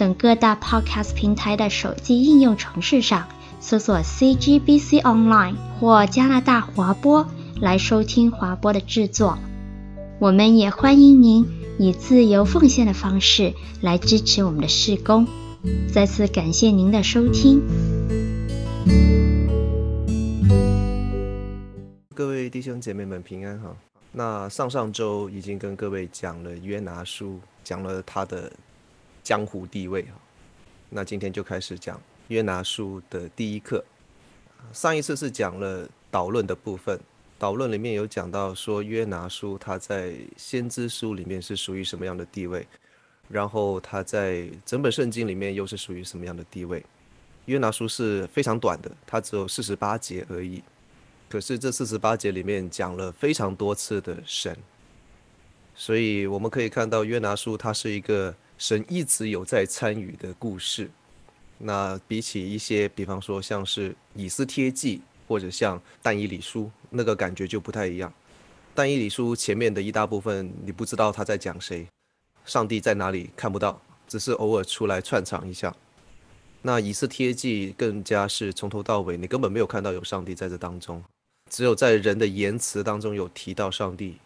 等各大 Podcast 平台的手机应用程式上搜索 CGBC Online 或加拿大华播来收听华播的制作。我们也欢迎您以自由奉献的方式来支持我们的事工。再次感谢您的收听。各位弟兄姐妹们平安哈。那上上周已经跟各位讲了约拿书，讲了他的。江湖地位，那今天就开始讲约拿书的第一课。上一次是讲了导论的部分，导论里面有讲到说约拿书他在先知书里面是属于什么样的地位，然后他在整本圣经里面又是属于什么样的地位。约拿书是非常短的，它只有四十八节而已，可是这四十八节里面讲了非常多次的神，所以我们可以看到约拿书它是一个。神一直有在参与的故事，那比起一些，比方说像是以斯帖记或者像但以理书，那个感觉就不太一样。但以理书前面的一大部分你不知道他在讲谁，上帝在哪里看不到，只是偶尔出来串场一下。那以斯帖记更加是从头到尾你根本没有看到有上帝在这当中，只有在人的言辞当中有提到上帝。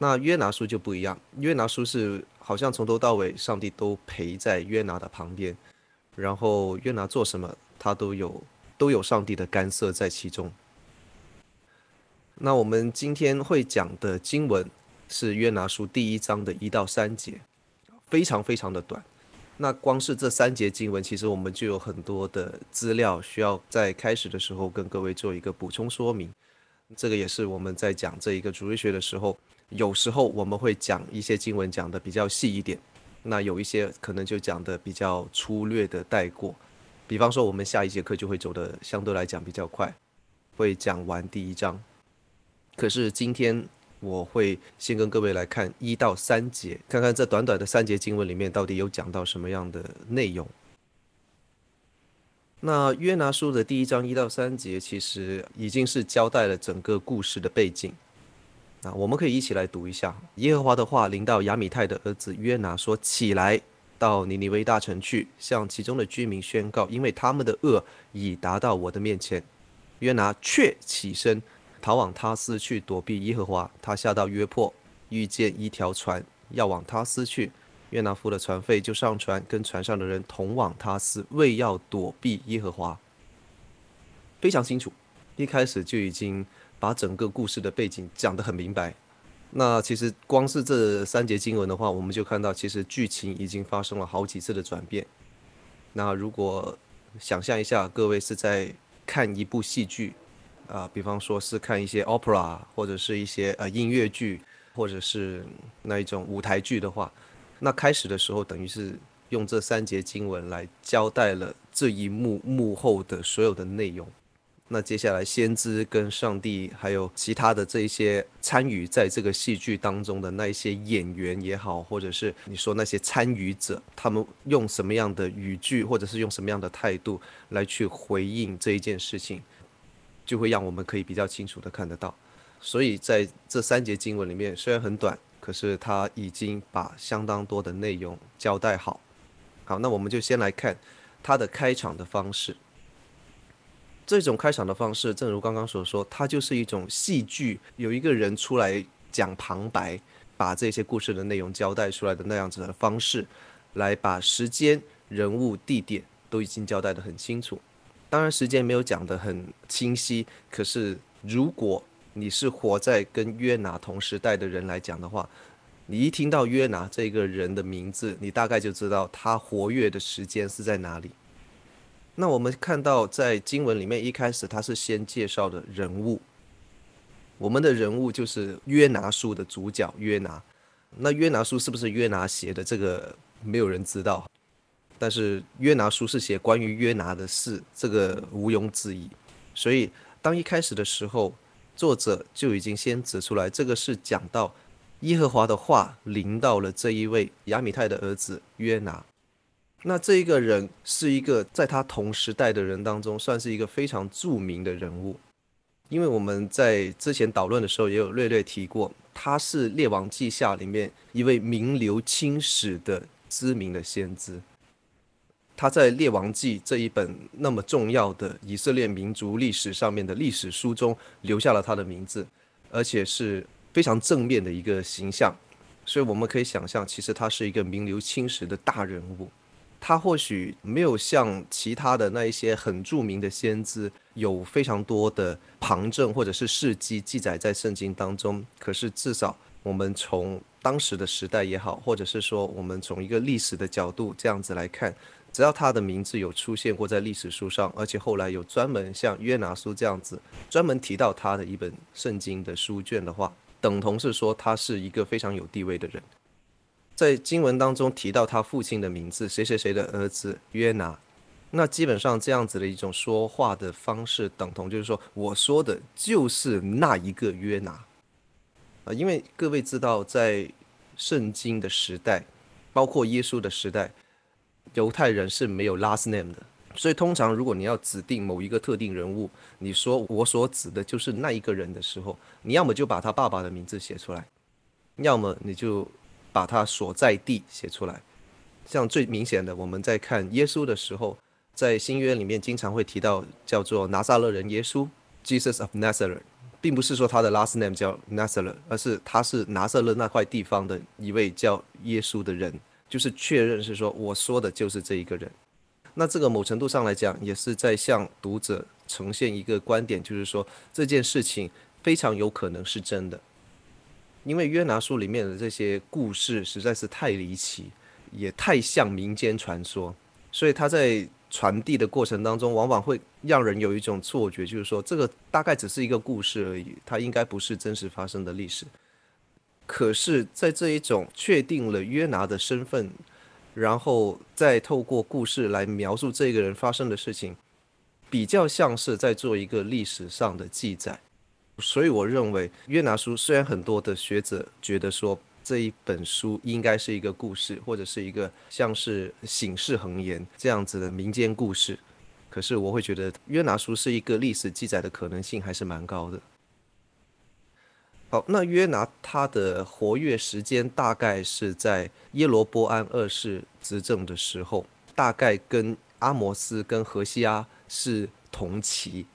那约拿书就不一样，约拿书是。好像从头到尾，上帝都陪在约拿的旁边，然后约拿做什么，他都有都有上帝的干涉在其中。那我们今天会讲的经文是约拿书第一章的一到三节，非常非常的短。那光是这三节经文，其实我们就有很多的资料需要在开始的时候跟各位做一个补充说明。这个也是我们在讲这一个主日学的时候。有时候我们会讲一些经文讲的比较细一点，那有一些可能就讲的比较粗略的带过。比方说，我们下一节课就会走的相对来讲比较快，会讲完第一章。可是今天我会先跟各位来看一到三节，看看这短短的三节经文里面到底有讲到什么样的内容。那约拿书的第一章一到三节，其实已经是交代了整个故事的背景。那我们可以一起来读一下耶和华的话临到亚米泰的儿子约拿说：“起来，到尼尼微大城去，向其中的居民宣告，因为他们的恶已达到我的面前。”约拿却起身逃往他斯去躲避耶和华。他下到约帕，遇见一条船要往他斯去。约拿付了船费，就上船，跟船上的人同往他斯，为要躲避耶和华。非常清楚，一开始就已经。把整个故事的背景讲得很明白，那其实光是这三节经文的话，我们就看到其实剧情已经发生了好几次的转变。那如果想象一下，各位是在看一部戏剧，啊，比方说是看一些 opera 或者是一些呃音乐剧，或者是那一种舞台剧的话，那开始的时候等于是用这三节经文来交代了这一幕幕后的所有的内容。那接下来，先知跟上帝，还有其他的这一些参与在这个戏剧当中的那一些演员也好，或者是你说那些参与者，他们用什么样的语句，或者是用什么样的态度来去回应这一件事情，就会让我们可以比较清楚的看得到。所以在这三节经文里面，虽然很短，可是他已经把相当多的内容交代好。好，那我们就先来看他的开场的方式。这种开场的方式，正如刚刚所说，它就是一种戏剧，有一个人出来讲旁白，把这些故事的内容交代出来的那样子的方式，来把时间、人物、地点都已经交代得很清楚。当然，时间没有讲得很清晰，可是如果你是活在跟约拿同时代的人来讲的话，你一听到约拿这个人的名字，你大概就知道他活跃的时间是在哪里。那我们看到，在经文里面一开始，他是先介绍的人物。我们的人物就是约拿书的主角约拿。那约拿书是不是约拿写的？这个没有人知道。但是约拿书是写关于约拿的事，这个毋庸置疑。所以当一开始的时候，作者就已经先指出来，这个是讲到耶和华的话临到了这一位亚米泰的儿子约拿。那这一个人是一个在他同时代的人当中，算是一个非常著名的人物，因为我们在之前讨论的时候也有略略提过，他是列王记下里面一位名留青史的知名的先知。他在列王记这一本那么重要的以色列民族历史上面的历史书中留下了他的名字，而且是非常正面的一个形象，所以我们可以想象，其实他是一个名留青史的大人物。他或许没有像其他的那一些很著名的先知有非常多的旁证或者是事迹记载在圣经当中，可是至少我们从当时的时代也好，或者是说我们从一个历史的角度这样子来看，只要他的名字有出现过在历史书上，而且后来有专门像约拿书这样子专门提到他的一本圣经的书卷的话，等同是说他是一个非常有地位的人。在经文当中提到他父亲的名字，谁谁谁的儿子约拿，那基本上这样子的一种说话的方式，等同就是说，我说的就是那一个约拿啊，因为各位知道，在圣经的时代，包括耶稣的时代，犹太人是没有 last name 的，所以通常如果你要指定某一个特定人物，你说我所指的就是那一个人的时候，你要么就把他爸爸的名字写出来，要么你就。把他所在地写出来，像最明显的，我们在看耶稣的时候，在新约里面经常会提到叫做拿撒勒人耶稣 （Jesus of Nazareth），并不是说他的 last name 叫 Nazareth，而是他是拿撒勒那块地方的一位叫耶稣的人，就是确认是说我说的就是这一个人。那这个某程度上来讲，也是在向读者呈现一个观点，就是说这件事情非常有可能是真的。因为约拿书里面的这些故事实在是太离奇，也太像民间传说，所以他在传递的过程当中，往往会让人有一种错觉，就是说这个大概只是一个故事而已，它应该不是真实发生的历史。可是，在这一种确定了约拿的身份，然后再透过故事来描述这个人发生的事情，比较像是在做一个历史上的记载。所以我认为，约拿书虽然很多的学者觉得说这一本书应该是一个故事，或者是一个像是醒世恒言这样子的民间故事，可是我会觉得约拿书是一个历史记载的可能性还是蛮高的。好，那约拿他的活跃时间大概是在耶罗波安二世执政的时候，大概跟阿摩斯跟何西阿是同期。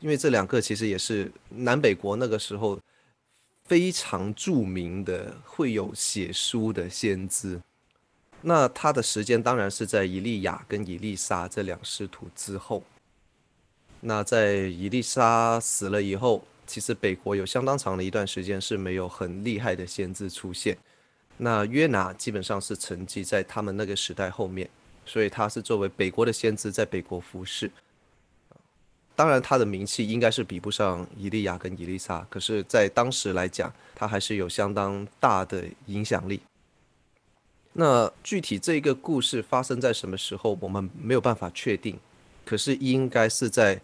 因为这两个其实也是南北国那个时候非常著名的会有写书的先知，那他的时间当然是在以利亚跟以利沙这两师徒之后。那在以利沙死了以后，其实北国有相当长的一段时间是没有很厉害的先知出现。那约拿基本上是沉寂在他们那个时代后面，所以他是作为北国的先知在北国服侍。当然，他的名气应该是比不上伊利亚跟伊丽莎，可是，在当时来讲，他还是有相当大的影响力。那具体这个故事发生在什么时候，我们没有办法确定。可是，应该是在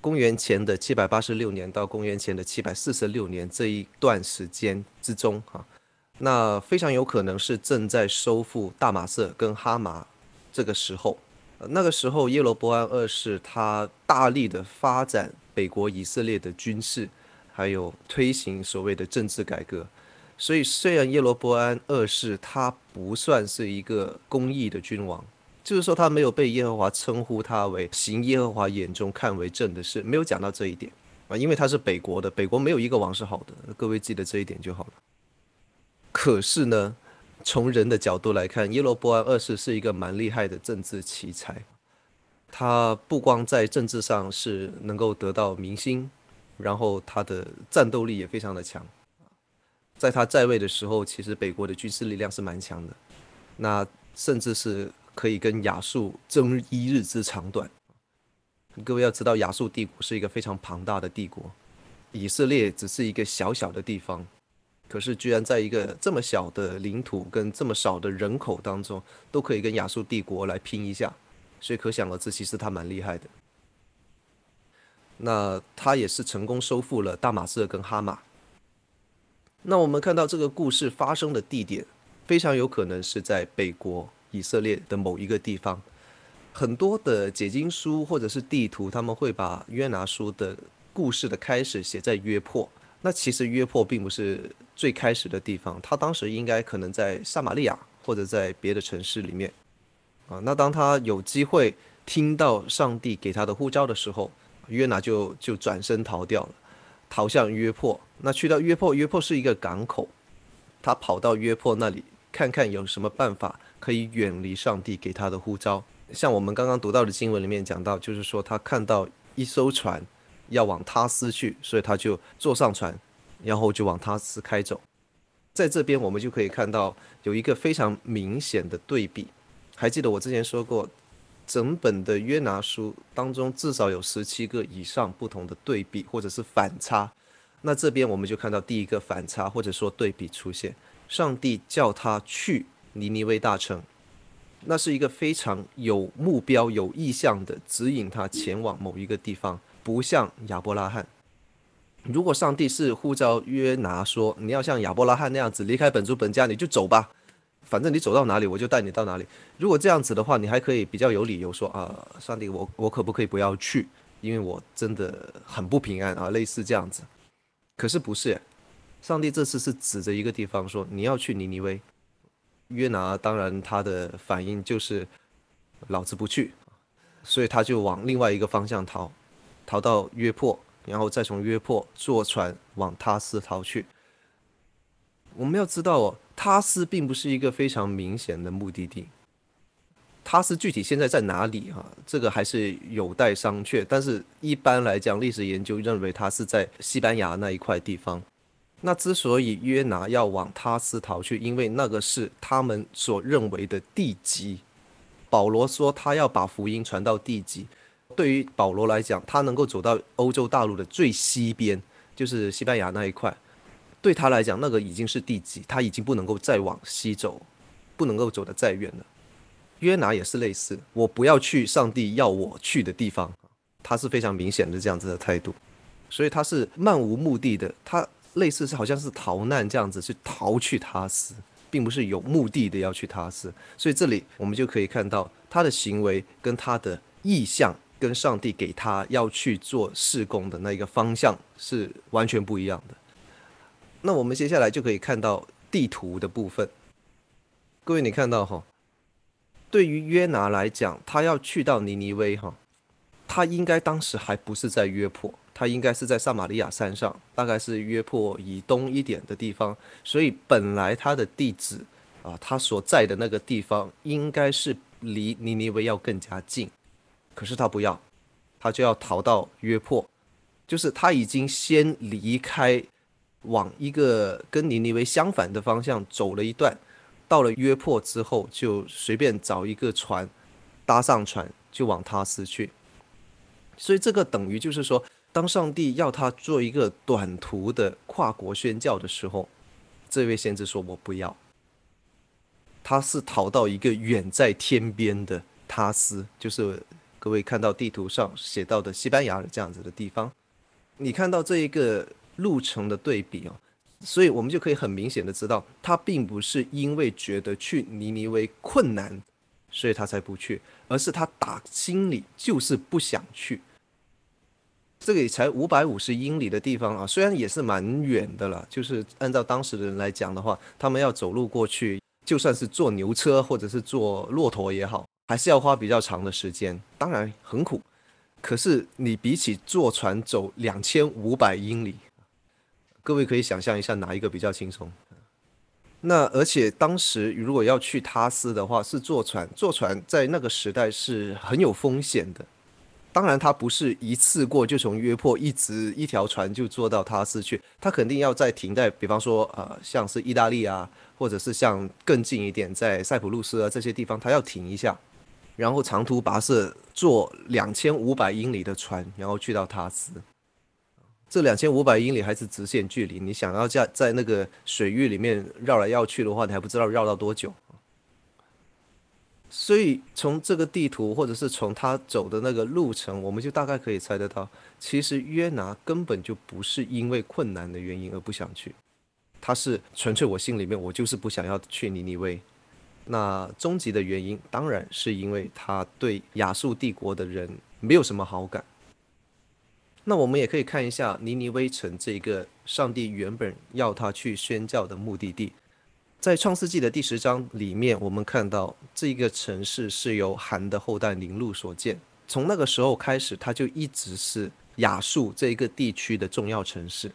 公元前的七百八十六年到公元前的七百四十六年这一段时间之中，哈，那非常有可能是正在收复大马色跟哈马这个时候。那个时候，耶罗波安二世他大力的发展北国以色列的军事，还有推行所谓的政治改革。所以，虽然耶罗波安二世他不算是一个公义的君王，就是说他没有被耶和华称呼他为行耶和华眼中看为正的事，没有讲到这一点啊，因为他是北国的，北国没有一个王是好的，各位记得这一点就好了。可是呢，从人的角度来看，耶罗波安二世是一个蛮厉害的政治奇才。他不光在政治上是能够得到民心，然后他的战斗力也非常的强。在他在位的时候，其实北国的军事力量是蛮强的，那甚至是可以跟亚述争一日之长短。各位要知道，亚述帝国是一个非常庞大的帝国，以色列只是一个小小的地方。可是居然在一个这么小的领土跟这么少的人口当中，都可以跟亚述帝国来拼一下，所以可想而知，其实他蛮厉害的。那他也是成功收复了大马士革跟哈马。那我们看到这个故事发生的地点，非常有可能是在北国以色列的某一个地方。很多的解经书或者是地图，他们会把约拿书的故事的开始写在约帕。那其实约帕并不是最开始的地方，他当时应该可能在撒玛利亚或者在别的城市里面啊。那当他有机会听到上帝给他的呼召的时候，约拿就就转身逃掉了，逃向约帕。那去到约帕，约帕是一个港口，他跑到约帕那里看看有什么办法可以远离上帝给他的呼召。像我们刚刚读到的经文里面讲到，就是说他看到一艘船。要往他斯去，所以他就坐上船，然后就往他斯开走。在这边，我们就可以看到有一个非常明显的对比。还记得我之前说过，整本的约拿书当中至少有十七个以上不同的对比或者是反差。那这边我们就看到第一个反差或者说对比出现：上帝叫他去尼尼微大城，那是一个非常有目标、有意向的指引他前往某一个地方。不像亚伯拉罕，如果上帝是呼召约拿说，你要像亚伯拉罕那样子离开本族本家，你就走吧，反正你走到哪里我就带你到哪里。如果这样子的话，你还可以比较有理由说啊，上帝我我可不可以不要去？因为我真的很不平安啊，类似这样子。可是不是，上帝这次是指着一个地方说，你要去尼尼微。约拿当然他的反应就是老子不去，所以他就往另外一个方向逃。逃到约帕，然后再从约帕坐船往他斯逃去。我们要知道哦，他斯并不是一个非常明显的目的地。他斯具体现在在哪里啊？这个还是有待商榷。但是一般来讲，历史研究认为他是在西班牙那一块地方。那之所以约拿要往他斯逃去，因为那个是他们所认为的地基。保罗说他要把福音传到地基。对于保罗来讲，他能够走到欧洲大陆的最西边，就是西班牙那一块。对他来讲，那个已经是地极，他已经不能够再往西走，不能够走得再远了。约拿也是类似，我不要去上帝要我去的地方，他是非常明显的这样子的态度。所以他是漫无目的的，他类似是好像是逃难这样子去逃去他斯，并不是有目的的要去他斯。所以这里我们就可以看到他的行为跟他的意向。跟上帝给他要去做事工的那一个方向是完全不一样的。那我们接下来就可以看到地图的部分。各位，你看到哈，对于约拿来讲，他要去到尼尼微哈，他应该当时还不是在约帕，他应该是在撒玛利亚山上，大概是约帕以东一点的地方。所以本来他的地址啊，他所在的那个地方应该是离尼尼微要更加近。可是他不要，他就要逃到约帕，就是他已经先离开，往一个跟尼尼微相反的方向走了一段，到了约帕之后，就随便找一个船，搭上船就往他斯去。所以这个等于就是说，当上帝要他做一个短途的跨国宣教的时候，这位先知说：“我不要。”他是逃到一个远在天边的他斯，就是。各位看到地图上写到的西班牙这样子的地方，你看到这一个路程的对比哦，所以我们就可以很明显的知道，他并不是因为觉得去尼尼微困难，所以他才不去，而是他打心里就是不想去。这里才五百五十英里的地方啊，虽然也是蛮远的了，就是按照当时的人来讲的话，他们要走路过去，就算是坐牛车或者是坐骆驼也好。还是要花比较长的时间，当然很苦。可是你比起坐船走两千五百英里，各位可以想象一下哪一个比较轻松？那而且当时如果要去他斯的话，是坐船，坐船在那个时代是很有风险的。当然，他不是一次过就从约珀一直一条船就坐到他斯去，他肯定要再停在，比方说呃，像是意大利啊，或者是像更近一点在塞浦路斯啊这些地方，他要停一下。然后长途跋涉坐两千五百英里的船，然后去到塔斯。这两千五百英里还是直线距离，你想要在在那个水域里面绕来绕去的话，你还不知道绕到多久。所以从这个地图，或者是从他走的那个路程，我们就大概可以猜得到，其实约拿根本就不是因为困难的原因而不想去，他是纯粹我心里面我就是不想要去尼尼微。那终极的原因当然是因为他对亚述帝国的人没有什么好感。那我们也可以看一下尼尼微城这个上帝原本要他去宣教的目的地。在创世纪的第十章里面，我们看到这个城市是由韩的后代林路所建。从那个时候开始，它就一直是亚述这一个地区的重要城市。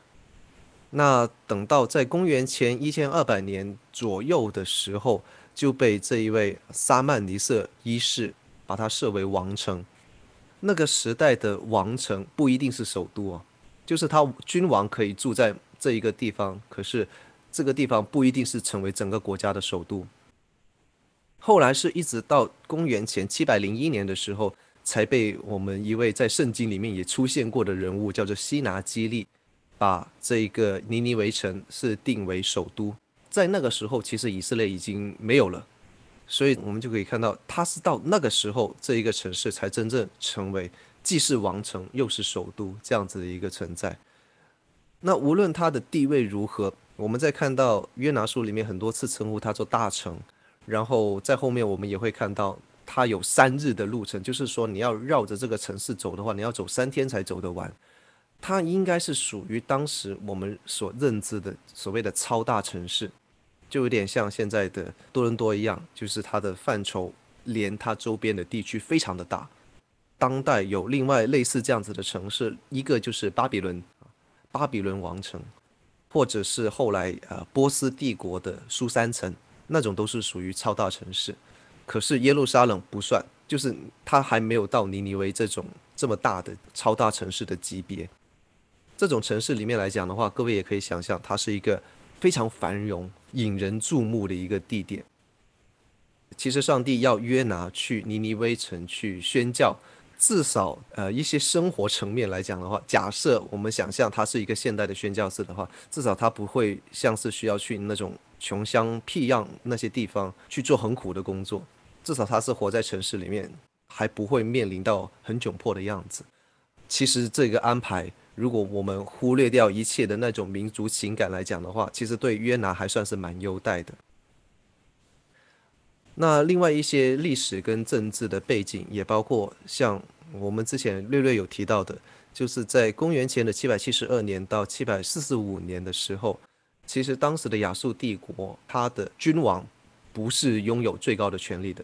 那等到在公元前一千二百年左右的时候，就被这一位撒曼尼色一世把它设为王城。那个时代的王城不一定是首都啊，就是他君王可以住在这一个地方，可是。这个地方不一定是成为整个国家的首都。后来是一直到公元前七百零一年的时候，才被我们一位在圣经里面也出现过的人物，叫做西拿基利，把这个尼尼微城是定为首都。在那个时候，其实以色列已经没有了，所以我们就可以看到，他是到那个时候，这一个城市才真正成为既是王城又是首都这样子的一个存在。那无论他的地位如何。我们在看到约拿书里面很多次称呼它做大城，然后在后面我们也会看到它有三日的路程，就是说你要绕着这个城市走的话，你要走三天才走得完。它应该是属于当时我们所认知的所谓的超大城市，就有点像现在的多伦多一样，就是它的范畴连它周边的地区非常的大。当代有另外类似这样子的城市，一个就是巴比伦，巴比伦王城。或者是后来呃波斯帝国的苏三城，那种都是属于超大城市，可是耶路撒冷不算，就是它还没有到尼尼微这种这么大的超大城市的级别。这种城市里面来讲的话，各位也可以想象，它是一个非常繁荣、引人注目的一个地点。其实上帝要约拿去尼尼微城去宣教。至少，呃，一些生活层面来讲的话，假设我们想象它是一个现代的宣教士的话，至少他不会像是需要去那种穷乡僻壤那些地方去做很苦的工作。至少他是活在城市里面，还不会面临到很窘迫的样子。其实这个安排，如果我们忽略掉一切的那种民族情感来讲的话，其实对约拿还算是蛮优待的。那另外一些历史跟政治的背景，也包括像我们之前略略有提到的，就是在公元前的七百七十二年到七百四十五年的时候，其实当时的亚述帝国，他的君王不是拥有最高的权力的。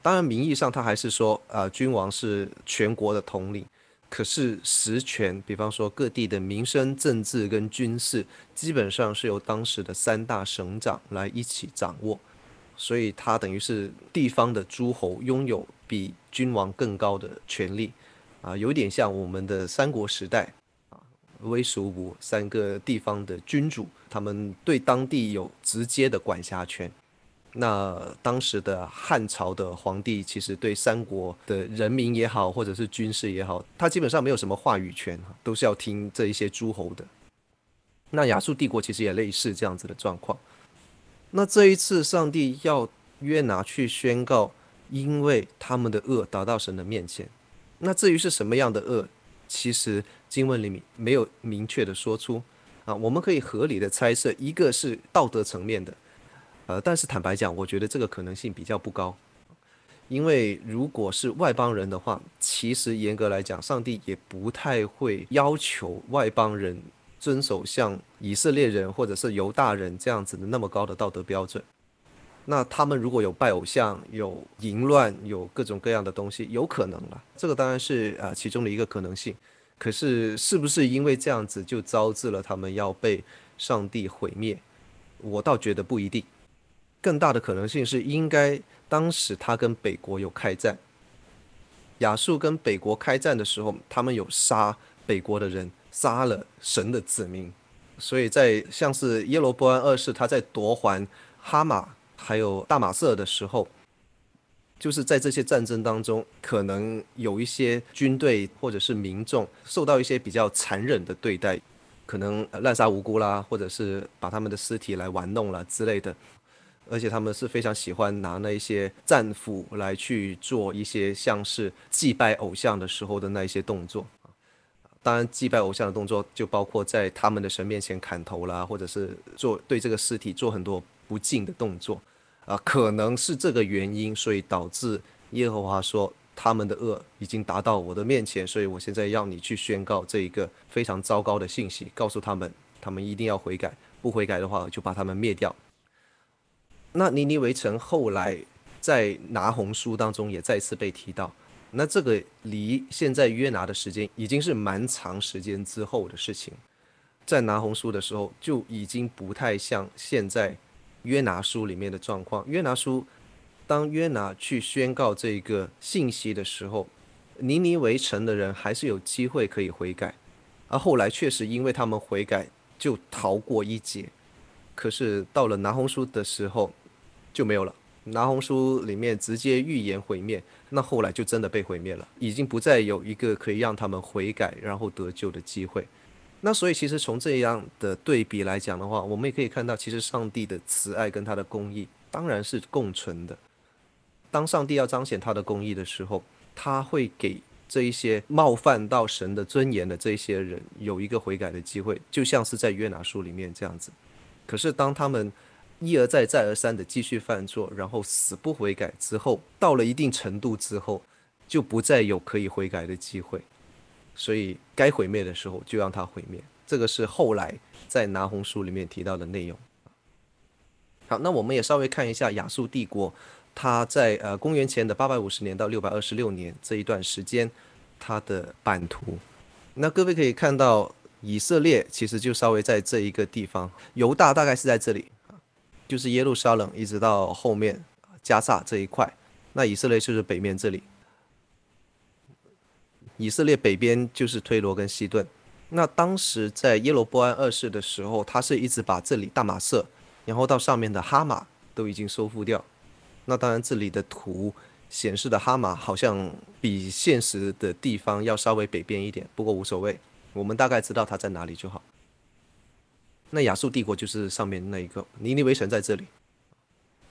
当然名义上他还是说，啊、呃，君王是全国的统领，可是实权，比方说各地的民生、政治跟军事，基本上是由当时的三大省长来一起掌握。所以，他等于是地方的诸侯，拥有比君王更高的权力，啊，有点像我们的三国时代，啊，魏、蜀、吴三个地方的君主，他们对当地有直接的管辖权。那当时的汉朝的皇帝，其实对三国的人民也好，或者是军事也好，他基本上没有什么话语权，都是要听这一些诸侯的。那亚述帝国其实也类似这样子的状况。那这一次，上帝要约拿去宣告，因为他们的恶达到神的面前。那至于是什么样的恶，其实经文里面没有明确的说出啊。我们可以合理的猜测，一个是道德层面的，呃，但是坦白讲，我觉得这个可能性比较不高，因为如果是外邦人的话，其实严格来讲，上帝也不太会要求外邦人。遵守像以色列人或者是犹大人这样子的那么高的道德标准，那他们如果有拜偶像、有淫乱、有各种各样的东西，有可能了。这个当然是啊其中的一个可能性。可是是不是因为这样子就招致了他们要被上帝毁灭？我倒觉得不一定。更大的可能性是，应该当时他跟北国有开战，亚述跟北国开战的时候，他们有杀北国的人。杀了神的子民，所以在像是耶罗波安二世他在夺还哈马还有大马色的时候，就是在这些战争当中，可能有一些军队或者是民众受到一些比较残忍的对待，可能滥杀无辜啦，或者是把他们的尸体来玩弄了之类的。而且他们是非常喜欢拿那一些战斧来去做一些像是祭拜偶像的时候的那一些动作。当然，祭拜偶像的动作就包括在他们的神面前砍头啦，或者是做对这个尸体做很多不敬的动作。啊，可能是这个原因，所以导致耶和华说他们的恶已经达到我的面前，所以我现在要你去宣告这一个非常糟糕的信息，告诉他们，他们一定要悔改，不悔改的话就把他们灭掉。那尼尼微城后来在拿红书当中也再次被提到，那这个离现在约拿的时间已经是蛮长时间之后的事情，在拿红书的时候就已经不太像现在。约拿书里面的状况，约拿书，当约拿去宣告这个信息的时候，尼尼微城的人还是有机会可以悔改，而后来确实因为他们悔改就逃过一劫，可是到了拿红书的时候就没有了，拿红书里面直接预言毁灭，那后来就真的被毁灭了，已经不再有一个可以让他们悔改然后得救的机会。那所以，其实从这样的对比来讲的话，我们也可以看到，其实上帝的慈爱跟他的公义当然是共存的。当上帝要彰显他的公义的时候，他会给这一些冒犯到神的尊严的这些人有一个悔改的机会，就像是在约拿书里面这样子。可是当他们一而再、再而三的继续犯错，然后死不悔改之后，到了一定程度之后，就不再有可以悔改的机会。所以该毁灭的时候就让它毁灭，这个是后来在拿红书里面提到的内容。好，那我们也稍微看一下亚述帝国，它在呃公元前的八百五十年到六百二十六年这一段时间，它的版图。那各位可以看到，以色列其实就稍微在这一个地方，犹大大概是在这里，就是耶路撒冷一直到后面加萨这一块，那以色列就是北面这里。以色列北边就是推罗跟西顿，那当时在耶罗波安二世的时候，他是一直把这里大马色，然后到上面的哈马都已经收复掉。那当然这里的图显示的哈马好像比现实的地方要稍微北边一点，不过无所谓，我们大概知道它在哪里就好。那亚述帝国就是上面那一个，尼尼微城在这里。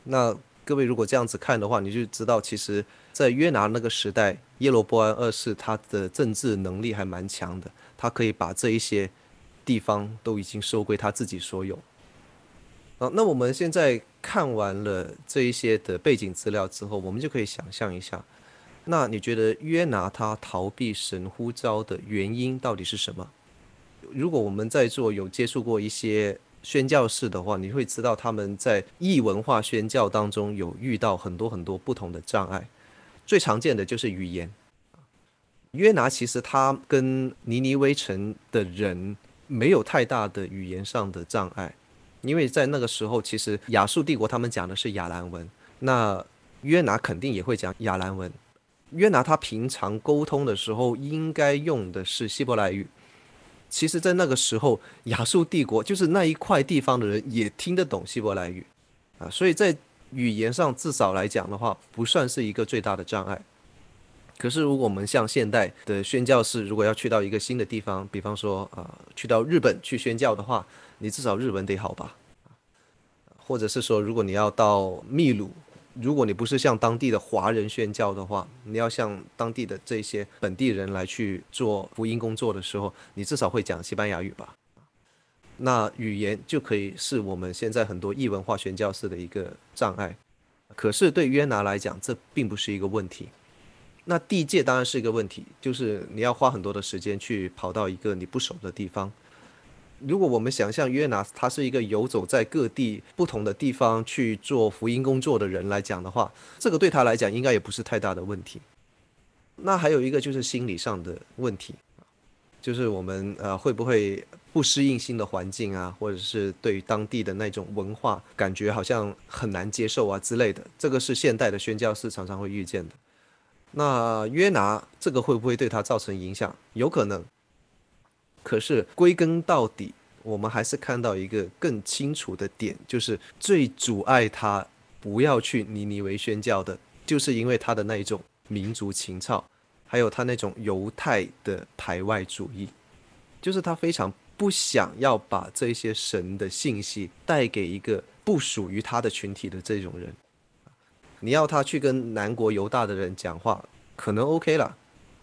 那各位如果这样子看的话，你就知道其实，在约拿那个时代，耶罗波安二世他的政治能力还蛮强的，他可以把这一些地方都已经收归他自己所有。啊，那我们现在看完了这一些的背景资料之后，我们就可以想象一下，那你觉得约拿他逃避神呼召的原因到底是什么？如果我们在座有接触过一些。宣教士的话，你会知道他们在异文化宣教当中有遇到很多很多不同的障碍，最常见的就是语言。约拿其实他跟尼尼微城的人没有太大的语言上的障碍，因为在那个时候，其实亚述帝国他们讲的是亚兰文，那约拿肯定也会讲亚兰文。约拿他平常沟通的时候应该用的是希伯来语。其实，在那个时候，亚述帝国就是那一块地方的人也听得懂希伯来语，啊，所以在语言上至少来讲的话，不算是一个最大的障碍。可是，如果我们像现代的宣教士，如果要去到一个新的地方，比方说啊、去到日本去宣教的话，你至少日文得好吧？或者是说，如果你要到秘鲁。如果你不是向当地的华人宣教的话，你要向当地的这些本地人来去做福音工作的时候，你至少会讲西班牙语吧？那语言就可以是我们现在很多异文化宣教士的一个障碍。可是对约拿来讲，这并不是一个问题。那地界当然是一个问题，就是你要花很多的时间去跑到一个你不熟的地方。如果我们想象约拿他是一个游走在各地不同的地方去做福音工作的人来讲的话，这个对他来讲应该也不是太大的问题。那还有一个就是心理上的问题，就是我们呃会不会不适应新的环境啊，或者是对于当地的那种文化感觉好像很难接受啊之类的，这个是现代的宣教士常常会遇见的。那约拿这个会不会对他造成影响？有可能。可是归根到底，我们还是看到一个更清楚的点，就是最阻碍他不要去尼尼微宣教的，就是因为他的那一种民族情操，还有他那种犹太的排外主义，就是他非常不想要把这些神的信息带给一个不属于他的群体的这种人。你要他去跟南国犹大的人讲话，可能 OK 了。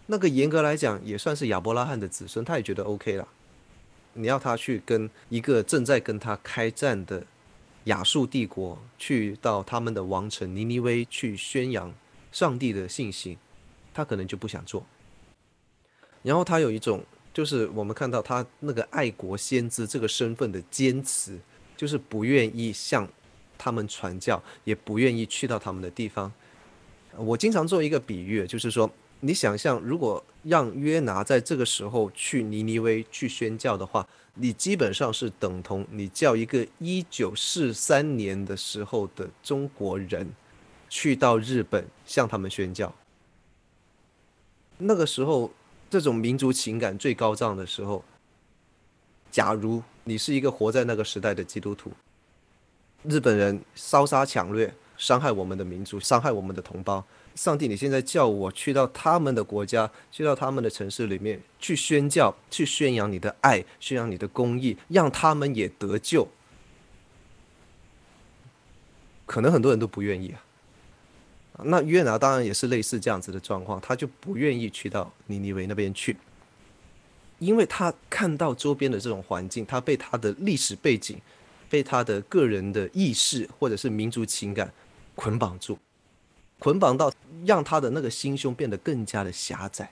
那个严格来讲也算是亚伯拉罕的子孙，他也觉得 OK 了。你要他去跟一个正在跟他开战的亚述帝国，去到他们的王城尼尼微去宣扬上帝的信息，他可能就不想做。然后他有一种，就是我们看到他那个爱国先知这个身份的坚持，就是不愿意向他们传教，也不愿意去到他们的地方。我经常做一个比喻，就是说。你想象，如果让约拿在这个时候去尼尼微去宣教的话，你基本上是等同你叫一个一九四三年的时候的中国人去到日本向他们宣教。那个时候，这种民族情感最高涨的时候，假如你是一个活在那个时代的基督徒，日本人烧杀抢掠，伤害我们的民族，伤害我们的同胞。上帝，你现在叫我去到他们的国家，去到他们的城市里面去宣教，去宣扬你的爱，宣扬你的公义，让他们也得救。可能很多人都不愿意啊。那约拿当然也是类似这样子的状况，他就不愿意去到尼尼维那边去，因为他看到周边的这种环境，他被他的历史背景，被他的个人的意识或者是民族情感捆绑住。捆绑到让他的那个心胸变得更加的狭窄，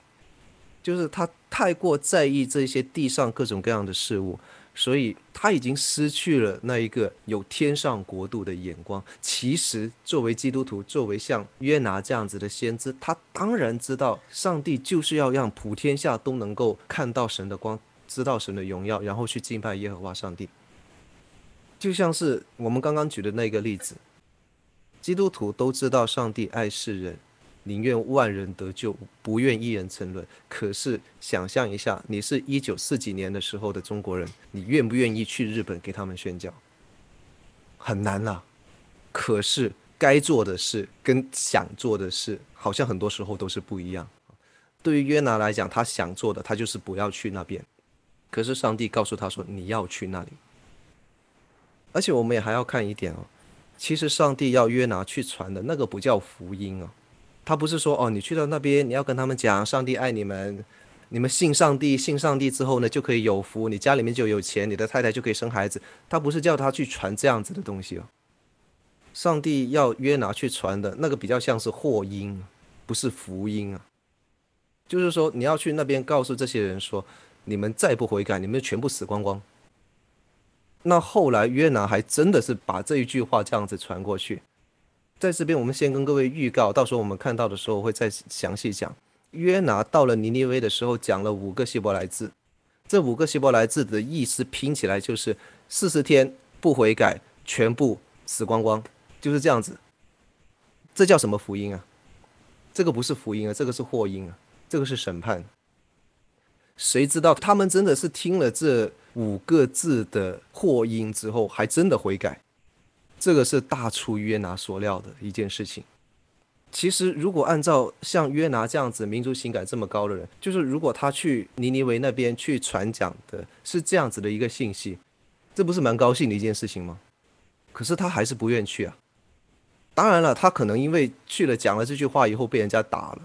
就是他太过在意这些地上各种各样的事物，所以他已经失去了那一个有天上国度的眼光。其实，作为基督徒，作为像约拿这样子的先知，他当然知道上帝就是要让普天下都能够看到神的光，知道神的荣耀，然后去敬拜耶和华上帝。就像是我们刚刚举的那个例子。基督徒都知道上帝爱世人，宁愿万人得救，不愿一人沉沦。可是想象一下，你是一九四几年的时候的中国人，你愿不愿意去日本给他们宣教？很难啊。可是该做的事跟想做的事，好像很多时候都是不一样。对于约拿来讲，他想做的，他就是不要去那边。可是上帝告诉他说，你要去那里。而且我们也还要看一点哦。其实上帝要约拿去传的那个不叫福音啊，他不是说哦，你去到那边你要跟他们讲上帝爱你们，你们信上帝，信上帝之后呢就可以有福，你家里面就有钱，你的太太就可以生孩子。他不是叫他去传这样子的东西哦。上帝要约拿去传的那个比较像是祸因，不是福音啊。就是说你要去那边告诉这些人说，你们再不悔改，你们全部死光光。那后来约拿还真的是把这一句话这样子传过去，在这边我们先跟各位预告，到时候我们看到的时候会再详细讲。约拿到了尼尼微的时候，讲了五个希伯来字，这五个希伯来字的意思拼起来就是四十天不悔改，全部死光光，就是这样子。这叫什么福音啊？这个不是福音啊，这个是祸因啊，这个是审判。谁知道他们真的是听了这五个字的祸因之后，还真的悔改，这个是大出约拿所料的一件事情。其实，如果按照像约拿这样子民族情感这么高的人，就是如果他去尼尼维那边去传讲的是这样子的一个信息，这不是蛮高兴的一件事情吗？可是他还是不愿去啊。当然了，他可能因为去了讲了这句话以后被人家打了。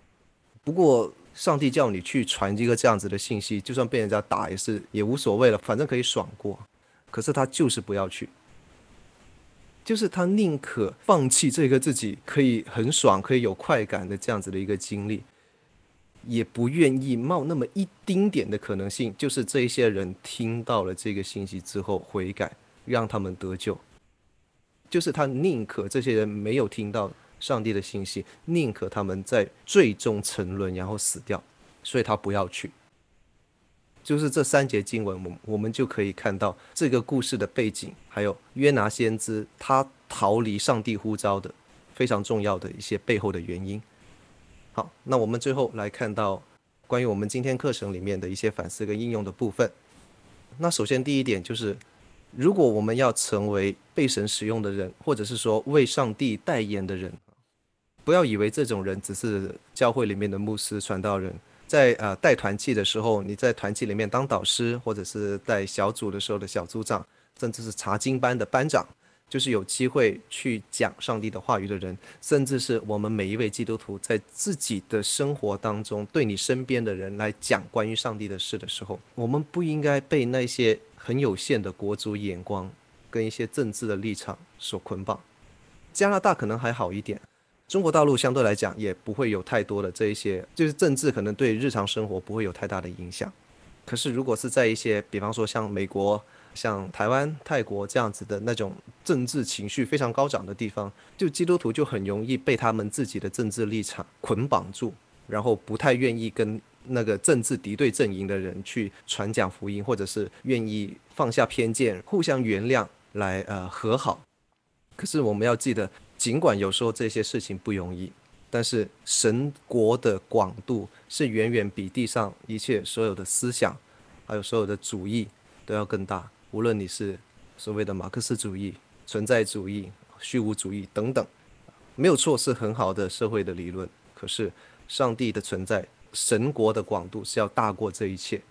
不过。上帝叫你去传一个这样子的信息，就算被人家打也是也无所谓了，反正可以爽过。可是他就是不要去，就是他宁可放弃这个自己可以很爽、可以有快感的这样子的一个经历，也不愿意冒那么一丁点的可能性，就是这一些人听到了这个信息之后悔改，让他们得救。就是他宁可这些人没有听到。上帝的信息，宁可他们在最终沉沦，然后死掉，所以他不要去。就是这三节经文，我我们就可以看到这个故事的背景，还有约拿先知他逃离上帝呼召的非常重要的一些背后的原因。好，那我们最后来看到关于我们今天课程里面的一些反思跟应用的部分。那首先第一点就是。如果我们要成为被神使用的人，或者是说为上帝代言的人，不要以为这种人只是教会里面的牧师、传道人，在呃带团契的时候，你在团契里面当导师，或者是带小组的时候的小组长，甚至是查经班的班长，就是有机会去讲上帝的话语的人，甚至是我们每一位基督徒在自己的生活当中对你身边的人来讲关于上帝的事的时候，我们不应该被那些很有限的国族眼光跟一些政治的立场所捆绑。加拿大可能还好一点。中国大陆相对来讲也不会有太多的这一些，就是政治可能对日常生活不会有太大的影响。可是如果是在一些，比方说像美国、像台湾、泰国这样子的那种政治情绪非常高涨的地方，就基督徒就很容易被他们自己的政治立场捆绑住，然后不太愿意跟那个政治敌对阵营的人去传讲福音，或者是愿意放下偏见、互相原谅来呃和好。可是我们要记得。尽管有时候这些事情不容易，但是神国的广度是远远比地上一切所有的思想，还有所有的主义都要更大。无论你是所谓的马克思主义、存在主义、虚无主义等等，没有错，是很好的社会的理论。可是上帝的存在，神国的广度是要大过这一切。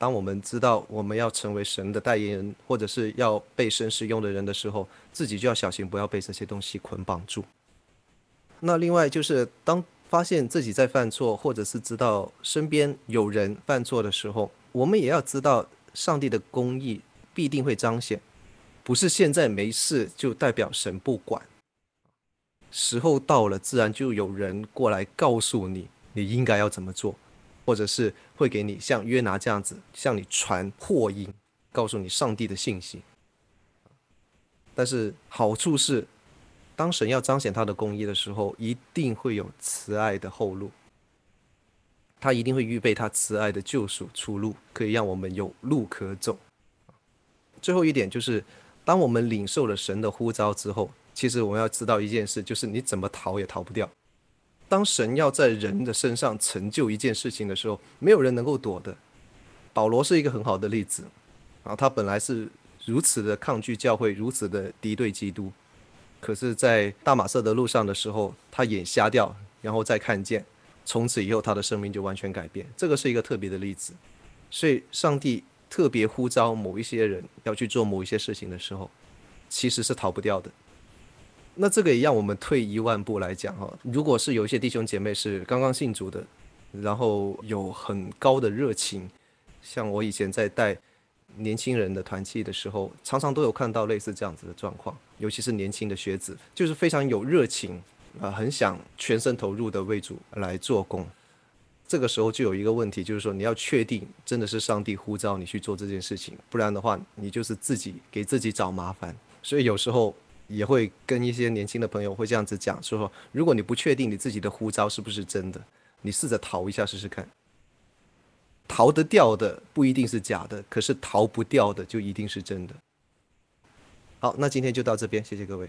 当我们知道我们要成为神的代言人，或者是要被神使用的人的时候，自己就要小心，不要被这些东西捆绑住。那另外就是，当发现自己在犯错，或者是知道身边有人犯错的时候，我们也要知道，上帝的公义必定会彰显，不是现在没事就代表神不管。时候到了，自然就有人过来告诉你，你应该要怎么做。或者是会给你像约拿这样子向你传祸音，告诉你上帝的信息。但是好处是，当神要彰显他的公义的时候，一定会有慈爱的后路。他一定会预备他慈爱的救赎出路，可以让我们有路可走。最后一点就是，当我们领受了神的呼召之后，其实我们要知道一件事，就是你怎么逃也逃不掉。当神要在人的身上成就一件事情的时候，没有人能够躲的。保罗是一个很好的例子，啊，他本来是如此的抗拒教会，如此的敌对基督，可是，在大马色的路上的时候，他眼瞎掉，然后再看见，从此以后他的生命就完全改变。这个是一个特别的例子。所以，上帝特别呼召某一些人要去做某一些事情的时候，其实是逃不掉的。那这个也让我们退一万步来讲哈，如果是有一些弟兄姐妹是刚刚信主的，然后有很高的热情，像我以前在带年轻人的团契的时候，常常都有看到类似这样子的状况，尤其是年轻的学子，就是非常有热情啊，很想全身投入的为主来做工。这个时候就有一个问题，就是说你要确定真的是上帝呼召你去做这件事情，不然的话，你就是自己给自己找麻烦。所以有时候。也会跟一些年轻的朋友会这样子讲，说如果你不确定你自己的护照是不是真的，你试着逃一下试试看。逃得掉的不一定是假的，可是逃不掉的就一定是真的。好，那今天就到这边，谢谢各位。